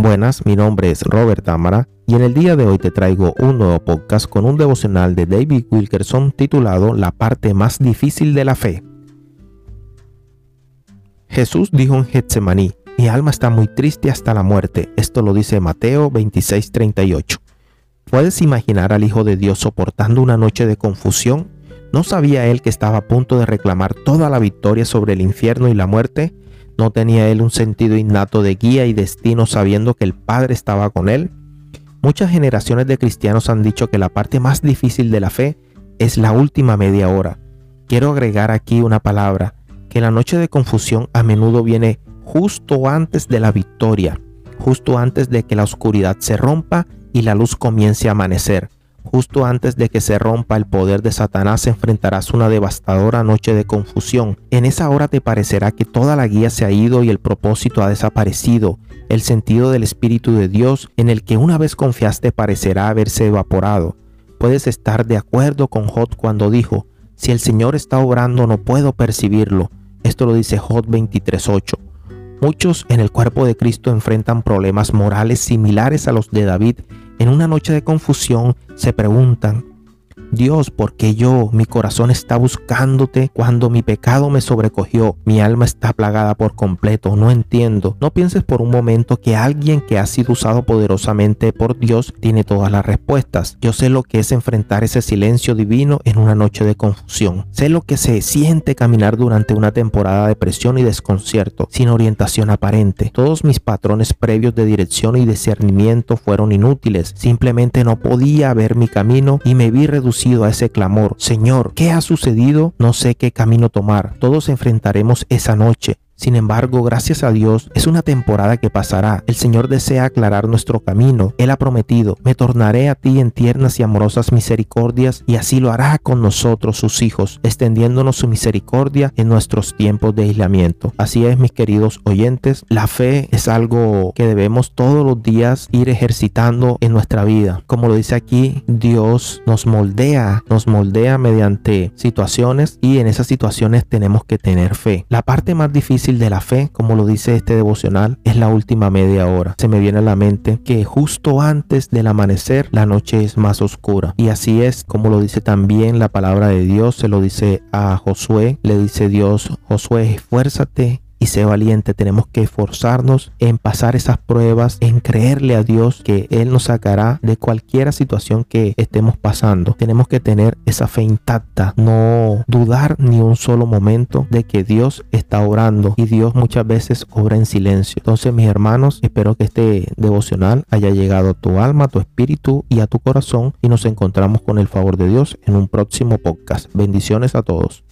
Buenas, mi nombre es Robert Tamara y en el día de hoy te traigo un nuevo podcast con un devocional de David Wilkerson titulado La parte más difícil de la fe. Jesús dijo en Getsemaní, mi alma está muy triste hasta la muerte. Esto lo dice Mateo 26:38. ¿Puedes imaginar al Hijo de Dios soportando una noche de confusión? ¿No sabía él que estaba a punto de reclamar toda la victoria sobre el infierno y la muerte? ¿No tenía él un sentido innato de guía y destino sabiendo que el Padre estaba con él? Muchas generaciones de cristianos han dicho que la parte más difícil de la fe es la última media hora. Quiero agregar aquí una palabra, que la noche de confusión a menudo viene justo antes de la victoria, justo antes de que la oscuridad se rompa y la luz comience a amanecer. Justo antes de que se rompa el poder de Satanás enfrentarás una devastadora noche de confusión. En esa hora te parecerá que toda la guía se ha ido y el propósito ha desaparecido. El sentido del Espíritu de Dios en el que una vez confiaste parecerá haberse evaporado. Puedes estar de acuerdo con Jod cuando dijo, si el Señor está obrando no puedo percibirlo. Esto lo dice Jod 23.8. Muchos en el cuerpo de Cristo enfrentan problemas morales similares a los de David en una noche de confusión se preguntan, Dios, ¿por qué yo? Mi corazón está buscándote cuando mi pecado me sobrecogió. Mi alma está plagada por completo. No entiendo. No pienses por un momento que alguien que ha sido usado poderosamente por Dios tiene todas las respuestas. Yo sé lo que es enfrentar ese silencio divino en una noche de confusión. Sé lo que se siente caminar durante una temporada de presión y desconcierto, sin orientación aparente. Todos mis patrones previos de dirección y discernimiento fueron inútiles. Simplemente no podía ver mi camino y me vi reducido a ese clamor, Señor, ¿qué ha sucedido? No sé qué camino tomar. Todos enfrentaremos esa noche. Sin embargo, gracias a Dios, es una temporada que pasará. El Señor desea aclarar nuestro camino. Él ha prometido, me tornaré a ti en tiernas y amorosas misericordias, y así lo hará con nosotros, sus hijos, extendiéndonos su misericordia en nuestros tiempos de aislamiento. Así es, mis queridos oyentes, la fe es algo que debemos todos los días ir ejercitando en nuestra vida. Como lo dice aquí, Dios nos moldea, nos moldea mediante situaciones y en esas situaciones tenemos que tener fe. La parte más de la fe, como lo dice este devocional, es la última media hora. Se me viene a la mente que justo antes del amanecer la noche es más oscura. Y así es como lo dice también la palabra de Dios, se lo dice a Josué, le dice Dios, Josué, esfuérzate y sé valiente. Tenemos que esforzarnos en pasar esas pruebas, en creerle a Dios que Él nos sacará de cualquier situación que estemos pasando. Tenemos que tener esa fe intacta, no dudar ni un solo momento de que Dios está orando y Dios muchas veces obra en silencio. Entonces, mis hermanos, espero que este devocional haya llegado a tu alma, a tu espíritu y a tu corazón y nos encontramos con el favor de Dios en un próximo podcast. Bendiciones a todos.